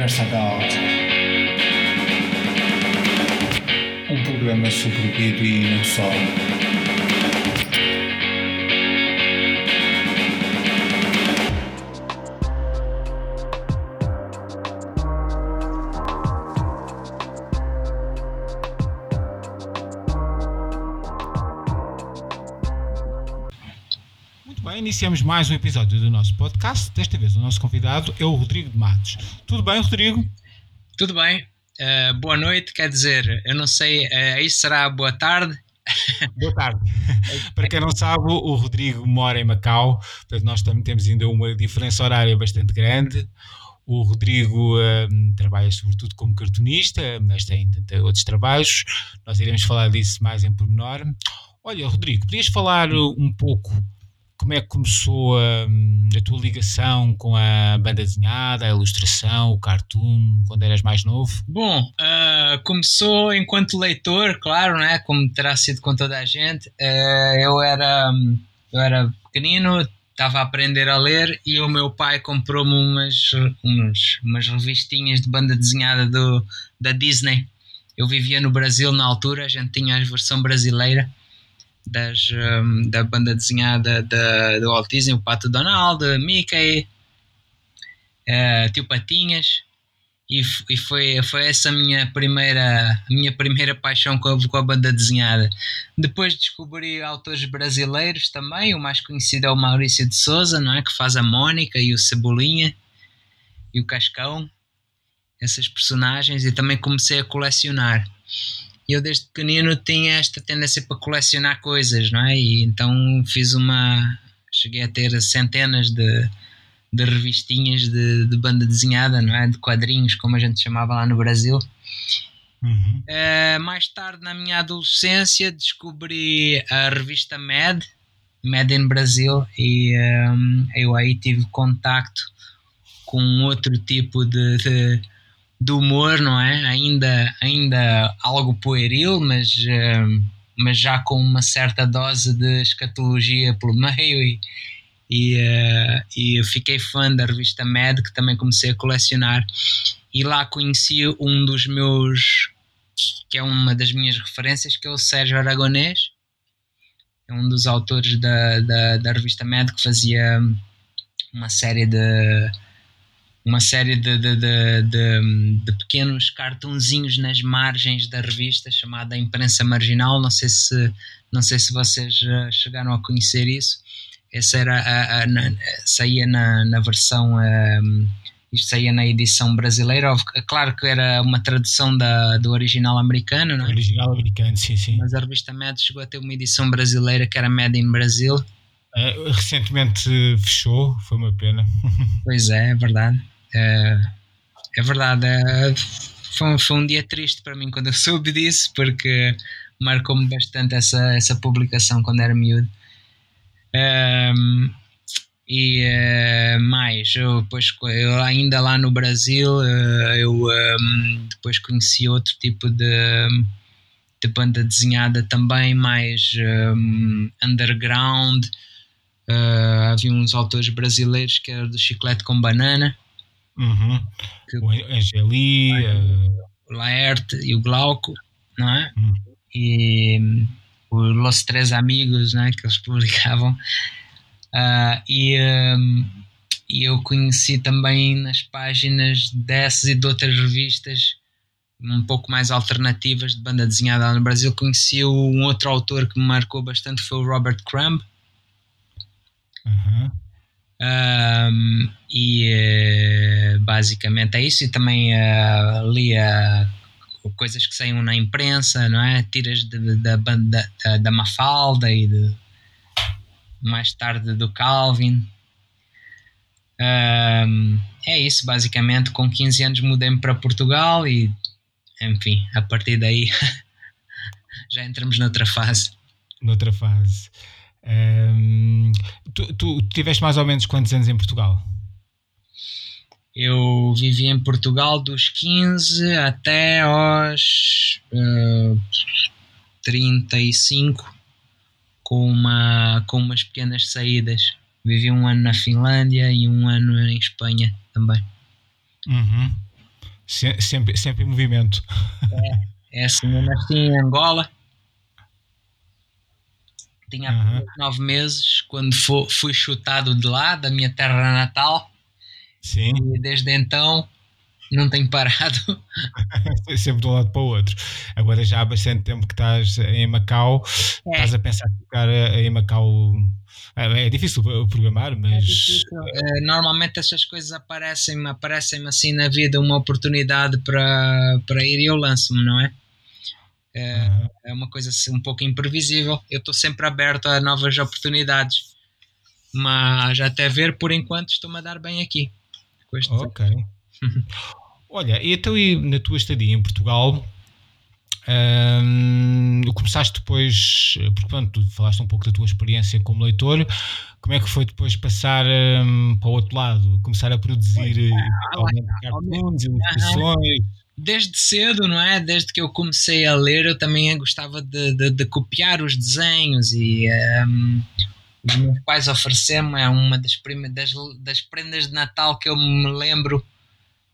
Versagalto. Um programa sobre o e não só. Iniciamos mais um episódio do nosso podcast. Desta vez o nosso convidado é o Rodrigo de Matos. Tudo bem, Rodrigo? Tudo bem. Uh, boa noite, quer dizer, eu não sei, uh, aí será boa tarde. Boa tarde. Para quem não sabe, o Rodrigo mora em Macau, portanto, nós também temos ainda uma diferença horária bastante grande. O Rodrigo um, trabalha sobretudo como cartunista, mas tem, tem outros trabalhos. Nós iremos falar disso mais em pormenor. Olha, Rodrigo, podias falar um pouco como é que começou a, a, tua ligação com a banda desenhada, a ilustração, o cartoon, quando eras mais novo? Bom, uh, começou enquanto leitor, claro, né? como terá sido com toda a gente. Uh, eu, era, eu era pequenino, estava a aprender a ler e o meu pai comprou-me umas, umas, umas revistinhas de banda desenhada do, da Disney. Eu vivia no Brasil na altura, a gente tinha a versão brasileira das, um, da banda desenhada da, do Walt Disney, o Pato Donald, Mickey, uh, Tio Patinhas, e, e, foi, foi essa a minha primeira, a minha primeira paixão com a, com a banda desenhada. Depois descobri autores brasileiros também, o mais conhecido é o Maurício de Souza, não é? que faz a Mónica e o Cebolinha e o Cascão, essas personagens, e também comecei a colecionar eu desde pequenino tinha esta tendência para colecionar coisas, não é? E então fiz uma. Cheguei a ter centenas de, de revistinhas de, de banda desenhada, não é? De quadrinhos, como a gente chamava lá no Brasil. Uhum. Uh, mais tarde, na minha adolescência, descobri a revista Mad, Mad in Brasil, e um, eu aí tive contacto com outro tipo de, de do humor, não é? Ainda, ainda algo pueril, mas, uh, mas já com uma certa dose de escatologia pelo meio e, e, uh, e fiquei fã da revista Mad, que também comecei a colecionar e lá conheci um dos meus que é uma das minhas referências que é o Sérgio Aragonês é um dos autores da, da, da revista Mad que fazia uma série de uma série de, de, de, de, pequenos cartunzinhos nas margens da revista chamada Imprensa Marginal. Não sei se, não sei se vocês chegaram a conhecer isso. Essa era a, a, a, saía na, na versão. Um, isto saía na edição brasileira. Claro que era uma tradução da, do original americano, não é? Original americano, sim, sim. Mas a revista Mad chegou a ter uma edição brasileira que era Mad in Brasil. Uh, recentemente fechou, foi uma pena. Pois é, é verdade. É, é verdade, é, foi, foi, um dia triste para mim quando eu soube disso, porque marcou-me bastante essa, essa publicação quando era miúdo. Um, e uh, mais, eu depois, eu ainda lá no Brasil, uh, eu um, depois conheci outro tipo de, de banda desenhada também, mais um, underground. Uh, havia uns autores brasileiros que eram do Chiclete com Banana. Uhum. Que, o Angeli, o Laerte e o Glauco, não é? Uhum. E os Los Três Amigos, né, que eles publicavam. Uh, e, um, e eu conheci também nas páginas dessas e de outras revistas um pouco mais alternativas de banda desenhada no Brasil. Conheci um outro autor que me marcou bastante, foi o Robert Crumb. Uhum. Um, e uh, basicamente é isso. E também uh, lia coisas que saíam na imprensa, não é? Tiras da banda da, da Mafalda e de, mais tarde do Calvin. Um, é isso, basicamente. Com 15 anos mudei-me para Portugal e, enfim, a partir daí já entramos noutra fase. Noutra fase. Um, tu, tu tiveste mais ou menos quantos anos em Portugal? Eu vivi em Portugal dos 15 até aos uh, 35, com, uma, com umas pequenas saídas. Vivi um ano na Finlândia e um ano em Espanha também. Uhum. Se, sempre, sempre em movimento. É, é assim, eu nasci em Angola. Tinha Aham. nove meses quando fu- fui chutado de lá, da minha terra natal. Sim, E desde então não tenho parado. sempre de um lado para o outro. Agora já há bastante tempo que estás em Macau, É. estás a pensar em ficar eh, em Macau. É, é difícil programar, É mas. Eh, normalmente essas coisas aparecem-me aparecem assim na vida, uma oportunidade para, para ir e eu lanço-me, não é? Eh, Aham. é uma coisa assim, um pouco imprevisível. Eu estou sempre aberto a novas oportunidades, mas até ver, por enquanto, estou-me a dar bem aqui. Ok. Olha, e então e na tua estadia em Portugal, hum, começaste depois, porque pronto, tu falaste um pouco da tua experiência como leitor, como é que foi depois passar hum, para o outro lado, começar a produzir eh, eventualmente cartoons, ilustrações? Desde cedo, não é? Desde que eu comecei a ler, eu também gostava de, de- de copiar os desenhos e ehm, os meus pais ofereceram-me é uma das, das, das prendas de Natal que eu me lembro,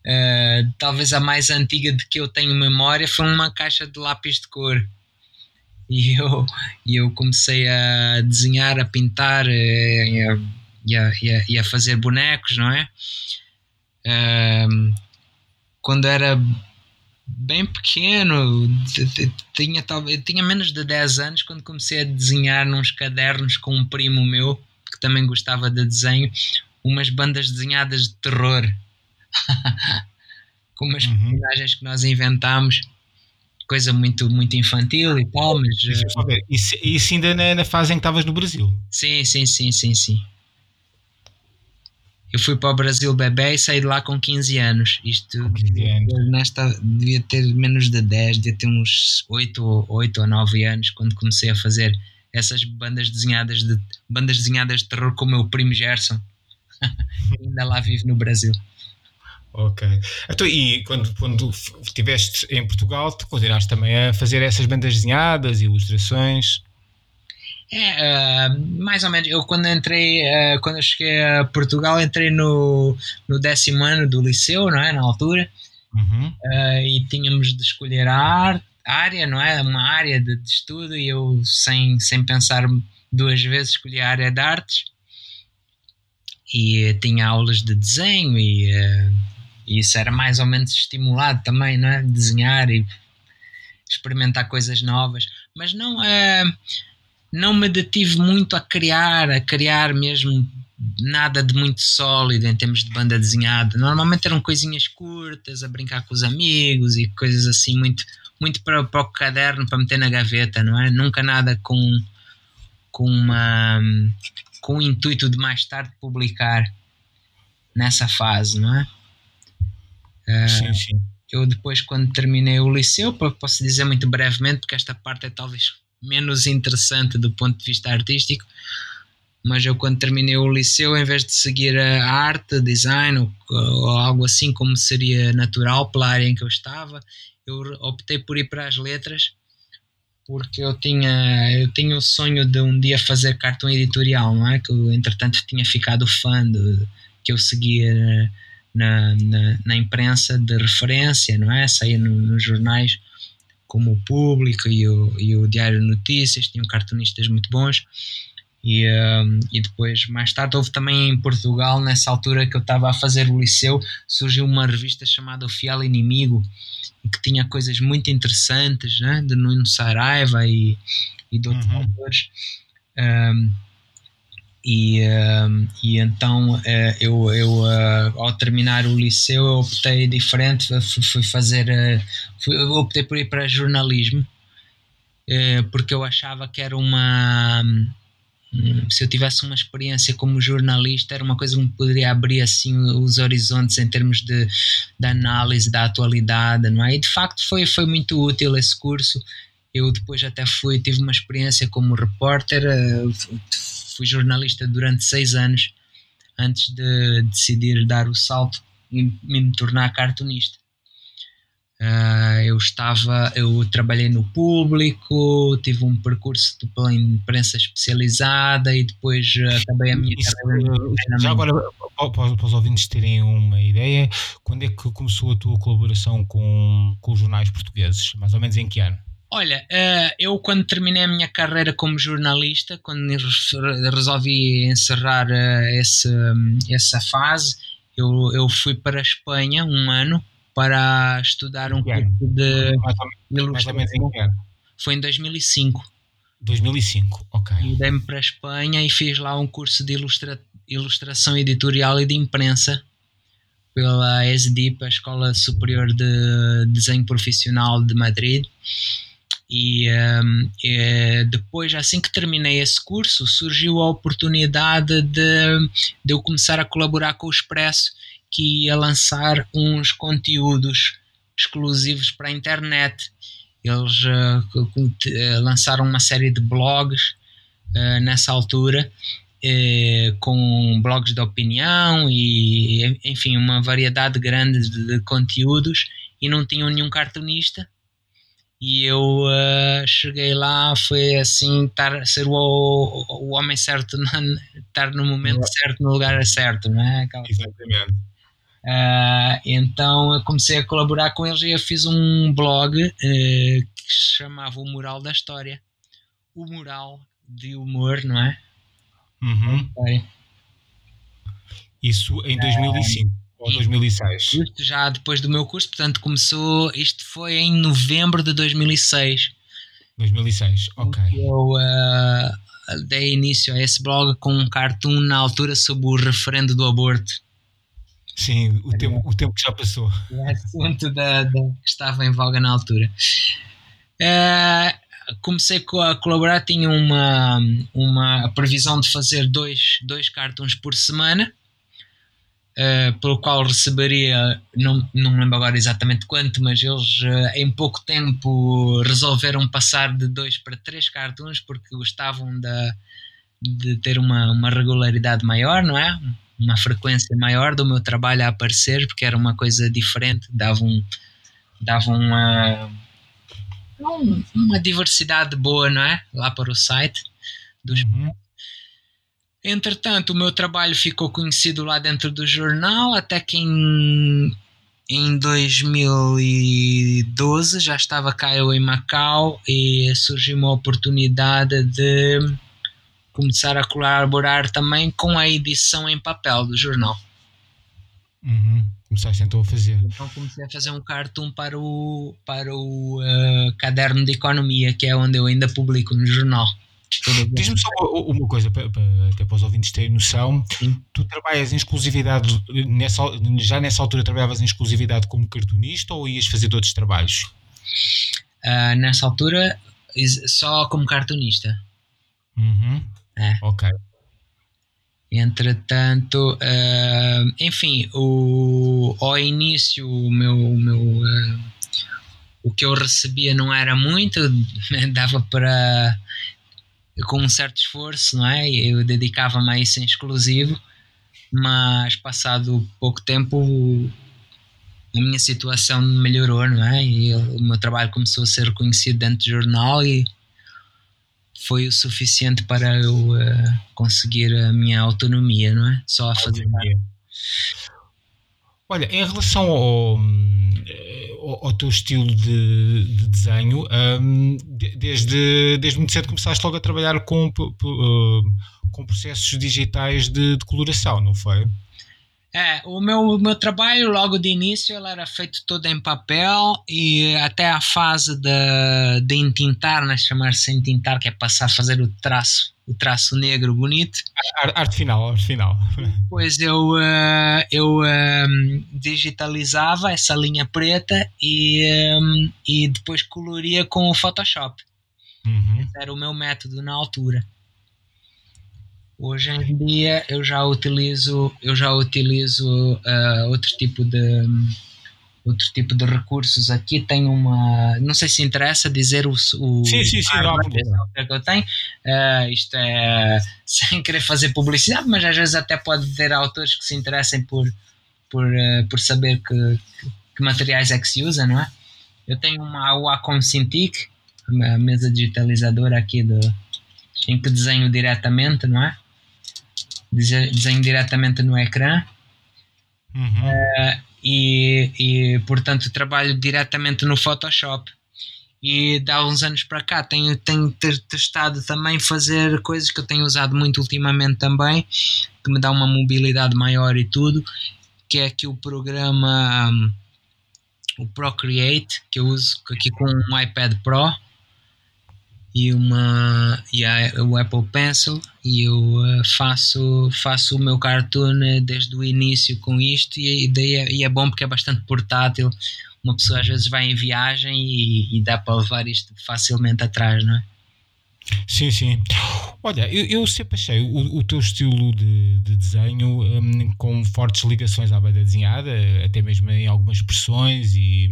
eh, talvez a mais antiga de que eu tenho memória, foi uma caixa de lápis de cor. E eu, e eu comecei a desenhar, a pintar eh, e, a, e, a, e a- e a fazer bonecos, não é? Ehm, quando era bem pequeno, tinha, talvez, tinha menos de 10 anos quando comecei a desenhar nos cadernos com um primo meu que também gostava de desenho, umas bandas desenhadas de terror com umas Uhum. personagens que nós inventámos, coisa muito, muito infantil e tal, mas Isso, isso ainda na, na fase em que estavas no Brasil. sim, sim, sim, sim, sim. Eu fui para o Brasil bebê e saí de lá com 15 anos. Isto Com 15 anos. Nesta devia ter menos de 10, devia ter uns 8, ou- 8 ou 9 anos quando comecei a fazer essas bandas desenhadas de bandas desenhadas de terror com o meu primo Gerson. Ainda lá vive no Brasil. Ok. Então, e quando, quando estiveste em Portugal, te consideraste também a fazer essas bandas desenhadas, ilustrações? É, ah, mais ou menos. Eu quando entrei, ah, quando eu cheguei a Portugal, entrei no, no décimo ano do liceu, não é? Na altura. Uhum. Ah, e tínhamos de escolher a ar- área, não é? Uma área de, de estudo e eu, sem, sem pensar duas vezes, escolhi a área de artes e tinha aulas de desenho e, e isso era mais ou menos estimulado também, não é? Desenhar e experimentar coisas novas, mas não, eh, não me detive muito a criar, a criar mesmo nada de muito sólido em termos de banda desenhada. Normalmente eram coisinhas curtas, a brincar com os amigos e coisas assim, muito, muito para, para o caderno, para meter na gaveta, não é? Nunca nada com, com, uma, com o intuito de mais tarde publicar nessa fase, não é? Sim, sim. Eu depois, quando terminei o liceu, po- posso dizer muito brevemente, porque esta parte é talvez menos interessante do ponto de vista artístico, mas eu quando terminei o liceu, em vez de seguir a arte, design ou, ou algo assim como seria natural pela área em que eu estava, eu optei por ir para as letras, porque eu tinha, eu tinha o sonho de um dia fazer cartão editorial, não é? Que eu, entretanto, tinha ficado fã de, que eu seguia na, na, na imprensa de referência, não é? Saía no, nos jornais como o Público e o, e o Diário de Notícias, tinham cartunistas muito bons. E, um, e depois, mais tarde, houve também em Portugal, nessa altura que eu estava a fazer o liceu, surgiu uma revista chamada O Fiel Inimigo, que tinha coisas muito interessantes, né? de Nuno Saraiva e, e de outros Uhum. autores. Um, e, um, e então eh, eu, eu eh, ao terminar o liceu eu optei diferente, fui, fazer, eh, fui, optei por ir para jornalismo, porque eu achava que era uma hum, se eu tivesse uma experiência como jornalista era uma coisa que me poderia abrir assim os horizontes em termos de, de análise da atualidade, não é? E de facto foi, foi muito útil esse curso. Eu depois até fui, tive uma experiência como repórter, fui jornalista durante seis anos antes de decidir dar o salto e me tornar cartunista. Uh, eu estava, eu trabalhei no público, tive um percurso pela imprensa especializada e depois acabei a minha Isso, carreira. eh, já agora, para, para os ouvintes terem uma ideia, quando é que começou a tua colaboração com, com os jornais portugueses? Mais ou menos em que ano? Olha, uh, eu quando terminei a minha carreira como jornalista, quando resolvi encerrar uh, esse, essa fase, eu, eu fui para a Espanha um ano para estudar um curso de ilustração. Foi em 2005. 2005, ok. Mudei-me para a Espanha e fiz lá um curso de ilustra ilustração editorial e de imprensa pela ESDIP, a Escola Superior de Desenho Profissional de Madrid. E, um, e, depois, assim que terminei esse curso, surgiu a oportunidade de, de eu começar a colaborar com o Expresso que ia lançar uns conteúdos exclusivos para a internet. Eles uh, lançaram uma série de blogs uh, nessa altura, uh, com blogs de opinião e, enfim, uma variedade grande de, de conteúdos e não tinham nenhum cartunista. E eu cheguei lá, foi assim, tar, ser o, o homem certo, estar no momento certo, no lugar certo, não é? Aquela Exatamente. Uh, então comecei a colaborar com eles e eu fiz um blog uh, que se chamava O Mural da História. O mural de humor, não é? Uhum. Isso em 2005 uh, ou 2006? Isto já depois do meu curso, portanto começou, isto foi em novembro de 2006. 2006, ok. Eu dei início a esse blog com um cartoon na altura sobre o referendo do aborto. Sim, o, tempo, o tempo que já passou. O assunto da, da, que estava em voga na altura. Uh, comecei a colaborar, tinha uma, uma previsão de fazer dois, dois cartões por semana, uh, pelo qual receberia, não, não me lembro agora exatamente quanto, mas eles uh, em pouco tempo resolveram passar de dois para três cartões porque gostavam da, de ter uma, uma regularidade maior, não é? uma frequência maior do meu trabalho a aparecer, porque era uma coisa diferente, dava, um, dava uma, uma diversidade boa, não é? Lá para o site dos. Uhum. Entretanto, o meu trabalho ficou conhecido lá dentro do jornal, até que em, em 2012 já estava cá eu em Macau e surgiu uma oportunidade de começar a colaborar também com a edição em papel do jornal. Uhum. Começaste então a fazer. Então comecei a fazer um cartoon para o, para o uh, caderno de economia, que é onde eu ainda publico no jornal. Diz-me só uma coisa, para, para, até para os ouvintes terem noção. Sim. Tu trabalhas em exclusividade, nessa, já nessa altura trabalhavas em exclusividade como cartunista ou ias fazer outros trabalhos? Uh, nessa altura, só como cartunista. Uhum. É. Ok. Entretanto, uh, enfim, o, ao início o meu, meu uh, o que eu recebia não era muito, dava para com um certo esforço, não é? Eu dedicava-me a isso em exclusivo, mas passado pouco tempo a minha situação melhorou, não é? E o meu trabalho começou a ser reconhecido dentro do jornal e foi o suficiente para eu uh, conseguir a minha autonomia, não é? Só a fazer. Olha, em relação ao, eh, ao, ao teu estilo de, de desenho, um, desde, desde muito cedo começaste logo a trabalhar com, com processos digitais de, de coloração, não foi? É, o meu, o meu trabalho logo de início era feito todo em papel e até a fase de, de entintar, né, chamar-se entintar, que é passar a fazer o traço, o traço negro bonito. Arte final, arte final. Depois eu, uh, eu um, digitalizava essa linha preta e, um, e depois coloria com o Photoshop. Uhum. Esse era o meu método na altura. Hoje em dia eu já utilizo, eu já utilizo uh, outro tipo de outro tipo de recursos. Aqui tem uma, não sei se interessa dizer o, o sim, sim, sim, não, que eu tenho. Uh, isto é sem querer fazer publicidade, mas às vezes até pode ter autores que se interessem por por, uh, por saber que, que, que materiais é que se usa, não é? eu tenho uma Wacom Cintiq, a mesa digitalizadora aqui do, em que desenho diretamente, não é? Desenho diretamente no ecrã. Uhum. Uh, e, e, portanto, trabalho diretamente no Photoshop. E de há uns anos para cá tenho, tenho testado também fazer coisas que eu tenho usado muito ultimamente também, que me dá uma mobilidade maior e tudo, que é aqui o programa um, o Procreate, que eu uso aqui com um iPad Pro e uma e a, o Apple Pencil e eu uh, faço faço o meu cartoon desde o início com isto e, daí é, e é bom porque é bastante portátil uma pessoa às vezes vai em viagem e, e dá para levar isto facilmente atrás, não é? Sim, sim. Olha, eu, eu sempre achei o, o teu estilo de, de desenho um, com fortes ligações à banda desenhada, até mesmo em algumas expressões e.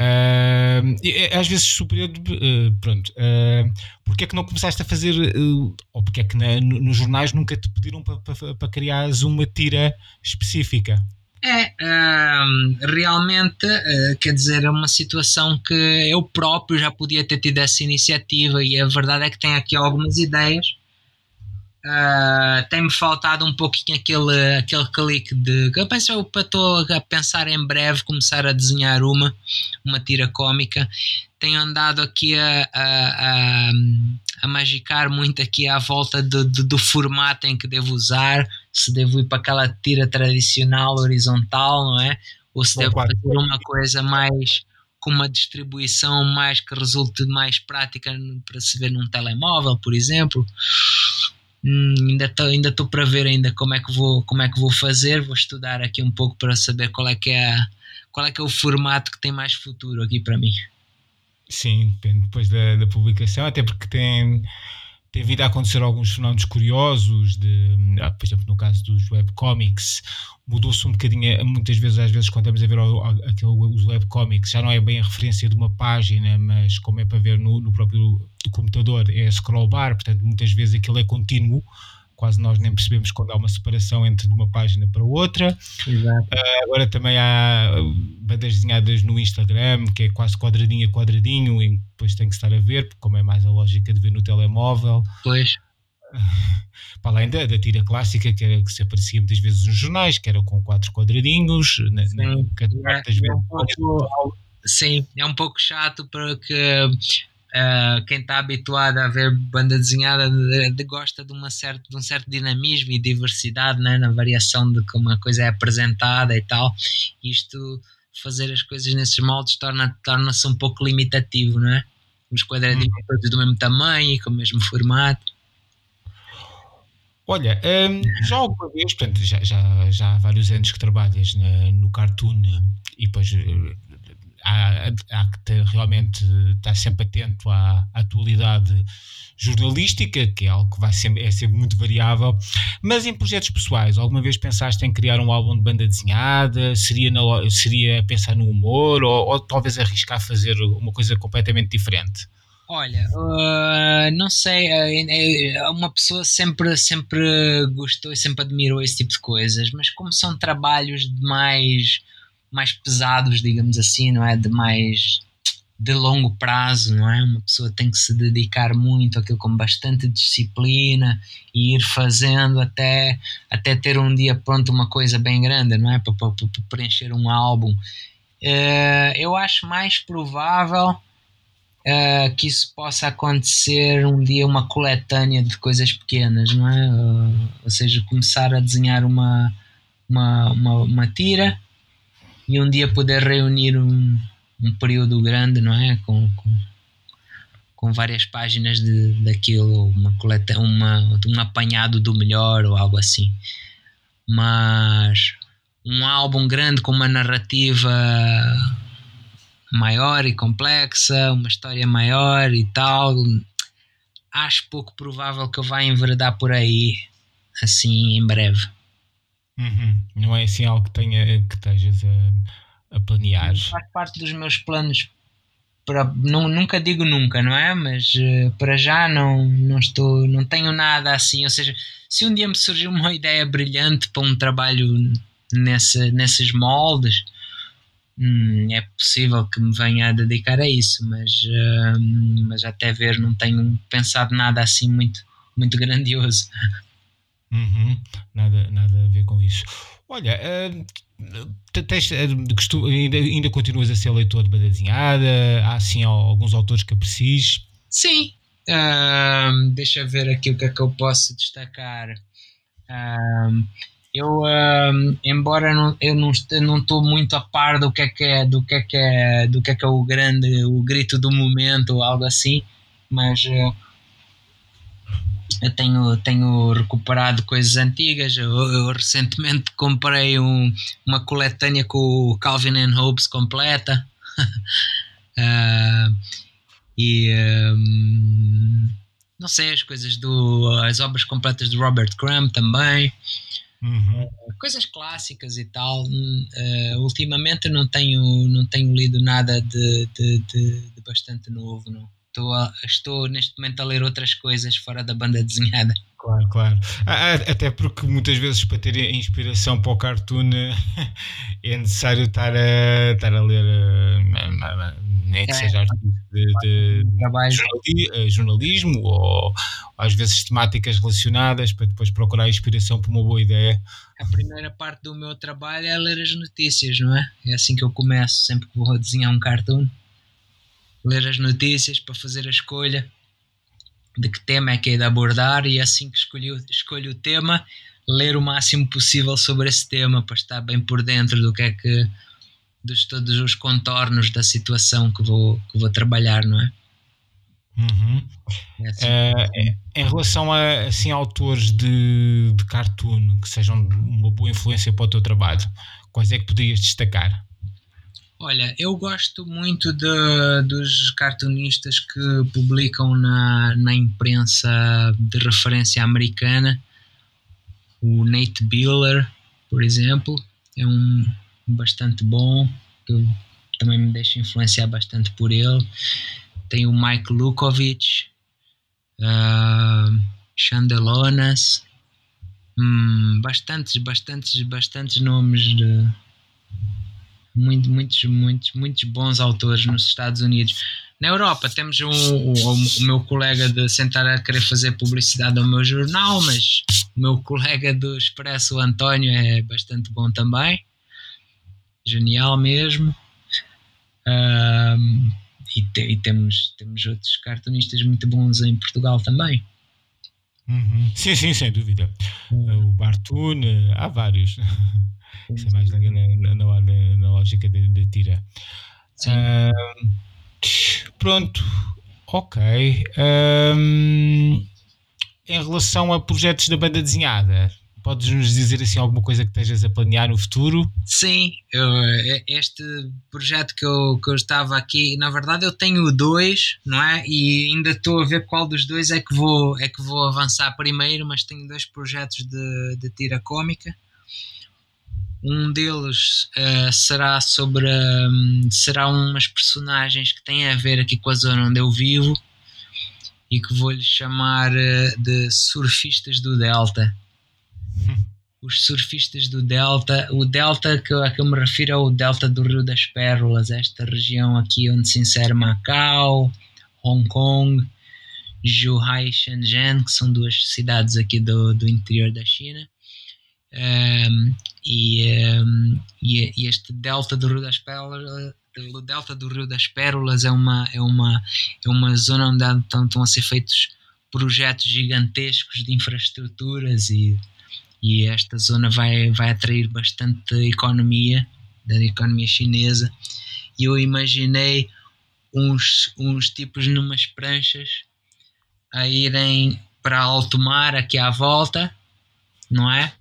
Uh, às vezes surpreende, uh, pronto, uh, porque é que não começaste a fazer, uh, ou porque é que na, no, nos jornais nunca te pediram para pa, pa criares uma tira específica? É, realmente, uh, quer dizer, é uma situação que eu próprio já podia ter tido essa iniciativa e a verdade é que tem aqui algumas ideias. Uh, tem-me faltado um pouquinho aquele, aquele clique de eu penso eu estou a pensar em breve começar a desenhar uma uma tira cómica tenho andado aqui a, a, a, a magicar muito aqui à volta do, do, do, formato em que devo usar, se devo ir para aquela tira tradicional horizontal, não é? Ou se devo fazer uma coisa mais com uma distribuição mais que resulte mais prática para se ver num telemóvel, por exemplo. Hum, ainda estou ainda para ver ainda como é que vou como é que vou fazer. Vou estudar aqui um pouco para saber qual é que é qual é que é o formato que tem mais futuro aqui para mim. Sim, depois da, da publicação, até porque tem, tem vindo a acontecer alguns fenómenos curiosos, de, ah, por exemplo, no caso dos webcomics, mudou-se um bocadinho, muitas vezes, às vezes, quando estamos a ver aquele, os webcomics, já não é bem a referência de uma página, mas como é para ver no, no próprio computador, é scroll bar, portanto, muitas vezes aquilo é contínuo, quase nós nem percebemos quando há uma separação entre de uma página para outra. Uh, agora também há bandas desenhadas no Instagram, que é quase quadradinho a quadradinho, e depois tem que estar a ver, como é mais a lógica de ver no telemóvel. Pois. para além da, da, tira clássica, que, era, que se aparecia muitas vezes nos jornais, que era com quatro quadradinhos, na, sim, na, é, é um pouco, sim, é um pouco chato porque Uh, quem está habituado a ver banda desenhada de, de, gosta de, uma certa, de um certo dinamismo e diversidade né, na variação de como a coisa é apresentada e tal. Isto, fazer as coisas nesses moldes, torna-se torna um pouco limitativo, não é? Os quadradinhos hum. todos do mesmo tamanho e com o mesmo formato. Olha, um, já alguma vez, portanto, já, já, já há vários anos que trabalhas na, no cartoon e depois eh, há, há que realmente estar sempre atento à, atualidade jornalística, que é algo que vai sempre, é sempre muito variável. Mas em projetos pessoais, alguma vez pensaste em criar um álbum de banda desenhada? Seria, na, seria pensar no humor ou, ou talvez arriscar fazer uma coisa completamente diferente? Olha, uh, não sei, uh, uma pessoa sempre, sempre gostou e sempre admirou esse tipo de coisas, mas como são trabalhos de mais mais pesados, digamos assim, não é? De mais de longo prazo, não é? Uma pessoa tem que se dedicar muito àquilo com bastante disciplina e ir fazendo até, até ter um dia pronto uma coisa bem grande, não é? Para, para, para preencher um álbum. Uh, eu acho mais provável uh, que isso possa acontecer um dia uma coletânea de coisas pequenas, não é? Uh, ou seja, começar a desenhar uma, uma, uma, uma tira e um dia poder reunir um, um período grande, não é? Com, com, com várias páginas de, daquilo, uma coleta, uma, um apanhado do melhor ou algo assim. Mas um álbum grande com uma narrativa maior e complexa, uma história maior e tal, acho pouco provável que eu vá enveredar por aí assim em breve. Uhum. Não é assim algo que, tenha, que estejas a, a planear. Faz parte dos meus planos. Para, nunca digo nunca, não é? Mas uh, para já não, não estou, não tenho nada assim. Ou seja, se um dia me surgir uma ideia brilhante para um trabalho nessa, nesses moldes, hum, é possível que me venha a dedicar a isso, mas, uh, mas até ver não tenho pensado nada assim muito, muito grandioso. Uhum. Nada, nada a ver com isso. Olha, uh, tens, uh, ainda, ainda continuas a ser leitor de banda desenhada? Há assim alguns autores que aprecies? Sim, uh, deixa ver aqui o que é que eu posso destacar. eu, embora não, eu não não estou muito a par do que é que é do que é que é do que é que é o grande o grito do momento ou algo assim, mas eu tenho, tenho recuperado coisas antigas. Eu, eu recentemente comprei um, uma coletânea com o Calvin and Hobbes completa. uh, e um, não sei, as coisas do. as obras completas de Robert Crumb também. Uhum. Uh, coisas clássicas e tal. Uh, ultimamente não tenho, não tenho lido nada de, de, de, de bastante novo. Não. Estou, a, estou neste momento a ler outras coisas fora da banda desenhada. Claro, claro. Até porque muitas vezes para ter inspiração para o cartoon é necessário estar a, estar a ler, eh, nem que é. seja artigos de, de eh, jornalismo ou às vezes temáticas relacionadas para depois procurar inspiração para uma boa ideia. A primeira parte do meu trabalho é ler as notícias, não é? É assim que eu começo sempre que vou desenhar um cartoon ler as notícias para fazer a escolha de que tema é que é de abordar e assim que escolho, escolho o tema, ler o máximo possível sobre esse tema para estar bem por dentro do que é que dos todos os contornos da situação que vou, que vou trabalhar, não é? Uhum. É assim. uh, em relação a assim, autores de, de cartoon que sejam uma boa influência para o teu trabalho, quais é que podias destacar? Olha, eu gosto muito de, dos cartunistas que publicam na, na imprensa de referência americana. O Nate Biller, por exemplo, é um bastante bom, eu também me deixo influenciar bastante por ele. Tem o Mike Lukovic, uh, Chandelonas, hum, bastantes, bastantes, bastantes nomes de, muito, muitos, muitos, muitos bons autores nos Estados Unidos. Na Europa temos um, o, o, meu colega de sentar a querer fazer publicidade ao meu jornal, mas o meu colega do Expresso, o António, é bastante bom também. Genial mesmo. Um, e, te, e, temos, temos outros cartunistas muito bons em Portugal também. Uhum. Sim, sim, sem dúvida. Uhum. O Bartun, eh, há vários. Isso é mais na, na, na, na lógica da tira. Um, pronto, ok. Um, em relação a projetos da banda desenhada, podes nos dizer assim alguma coisa que estejas a planear no futuro? Sim, eu, este projeto que eu, que eu estava aqui, na verdade eu tenho dois, não é? E ainda estou a ver qual dos dois é que vou, é que vou avançar primeiro, mas tenho dois projetos de, de tira cómica. Um deles uh, será sobre. Um, será umas personagens que têm a ver aqui com a zona onde eu vivo e que vou-lhe chamar uh, de surfistas do Delta. Os surfistas do Delta, o Delta que, a que eu me refiro é o Delta do Rio das Pérolas, esta região aqui onde se insere Macau, Hong Kong, Zhuhai e Shenzhen, que são duas cidades aqui do, do interior da China. Um, e, um, e, este delta do Rio das Pérolas o delta do Rio das Pérolas é uma é uma é uma zona onde estão, estão a ser feitos projetos gigantescos de infraestruturas e e esta zona vai vai atrair bastante economia da economia chinesa. E eu imaginei uns uns tipos numas pranchas a irem para alto mar aqui à volta não é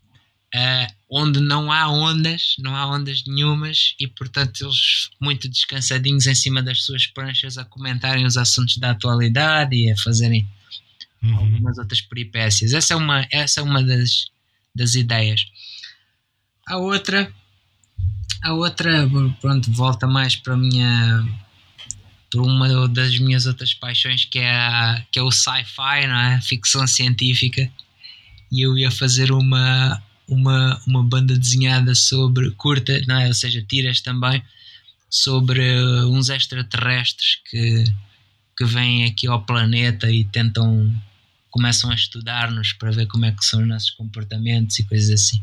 uh, onde não há ondas, não há ondas nenhumas e portanto eles muito descansadinhos em cima das suas pranchas a comentarem os assuntos da atualidade e a fazerem uhum. algumas outras peripécias. Essa é uma, essa é uma das, das ideias. A outra, a outra, pronto, volta mais para a minha para uma das minhas outras paixões que é, a, que é o sci-fi, não é? Ficção científica. E eu ia fazer uma uma, uma banda desenhada sobre curta, não é? ou seja, tiras também, sobre uns extraterrestres que, que vêm aqui ao planeta e tentam começam a estudar-nos para ver como é que são os nossos comportamentos e coisas assim.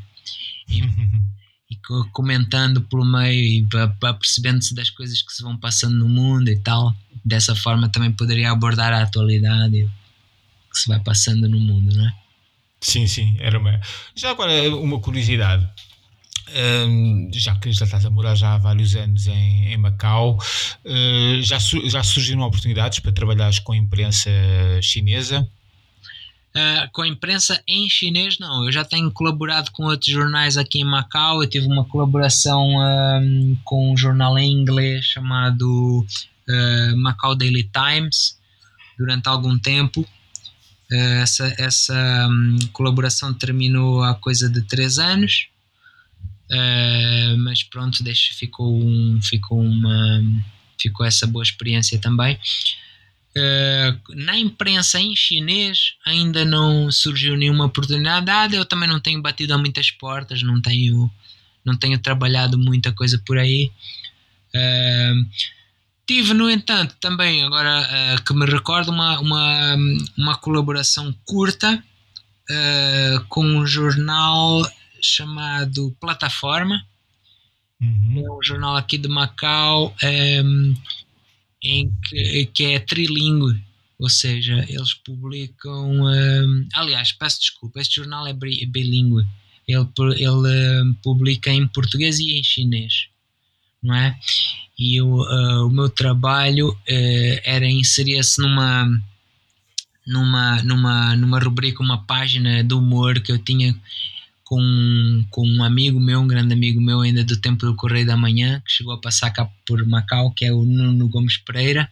E, e comentando pelo meio e percebendo-se das coisas que se vão passando no mundo e tal. Dessa forma também poderia abordar a atualidade que se vai passando no mundo, não é? Sim, sim, era uma. Já agora, uma curiosidade. Um, já que já estás a morar já há vários anos em, em Macau, uh, já, já surgiram oportunidades para trabalhares com a imprensa chinesa? Uh, com a imprensa em chinês, não. Eu já tenho colaborado com outros jornais aqui em Macau. Eu tive uma colaboração um, com um jornal em inglês chamado uh, Macau Daily Times durante algum tempo. Uh, essa essa um, colaboração terminou há coisa de três anos. mas pronto, deixa, ficou, um, ficou, uma, ficou essa boa experiência também. Uh, na imprensa em chinês ainda não surgiu nenhuma oportunidade. Eu também não tenho batido a muitas portas, não tenho, não tenho trabalhado muita coisa por aí. Uh, tive, no entanto, também, agora uh, que me recordo, uma, uma, uma colaboração curta com um jornal chamado Plataforma. Uhum. É um jornal aqui de Macau. Um, em que, que é trilingue, ou seja, eles publicam. Um, aliás, peço desculpa, este jornal é bilíngue. Ele, ele um, publica em português e em chinês, não é? E eu, uh, o meu trabalho uh, era inserir-se numa, numa, numa, numa rubrica, uma página de humor que eu tinha com, com um amigo meu, um grande amigo meu ainda do tempo do Correio da Manhã, que chegou a passar cá por Macau, que é o Nuno Gomes Pereira,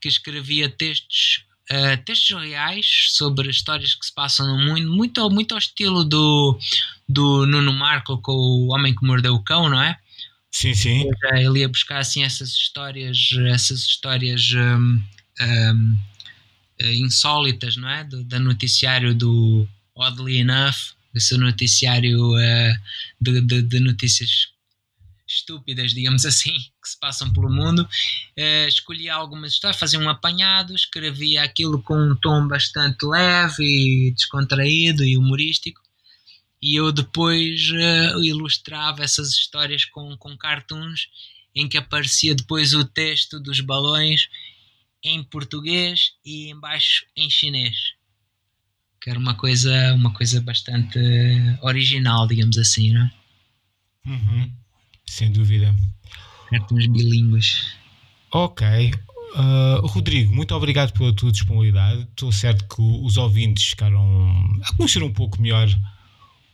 que escrevia textos, uh, textos reais sobre histórias que se passam no mundo, muito, muito ao estilo do, do Nuno Marco com o Homem que Mordeu o Cão, não é? Sim, sim. Ele ia buscar assim essas histórias, essas histórias um, um, eh, insólitas, não é? Do, da noticiário do Oddly Enough, esse noticiário uh, de, de, de, notícias estúpidas, digamos assim, que se passam pelo mundo. Uh, escolhi algumas histórias, fazia um apanhado, escrevia aquilo com um tom bastante leve e descontraído e humorístico. E eu depois uh, ilustrava essas histórias com, com cartoons em que aparecia depois o texto dos balões em português e embaixo em chinês que era uma coisa, uma coisa bastante original, digamos assim, não é? Uhum. Sem dúvida. Cartões bilíngues. Ok. Uh, Rodrigo, muito obrigado pela tua disponibilidade. Estou certo que os ouvintes ficaram a conhecer um pouco melhor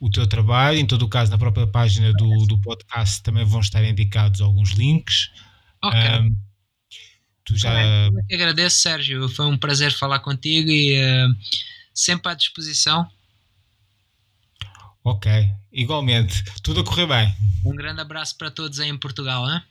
o teu trabalho. Em todo o caso, na própria página do, do podcast também vão estar indicados alguns links. Ok. Um, tu já... Eu agradeço, Sérgio. Foi um prazer falar contigo e uh, sempre à disposição. Ok, igualmente. Tudo a correr bem. Um grande abraço para todos aí em Portugal. Hein?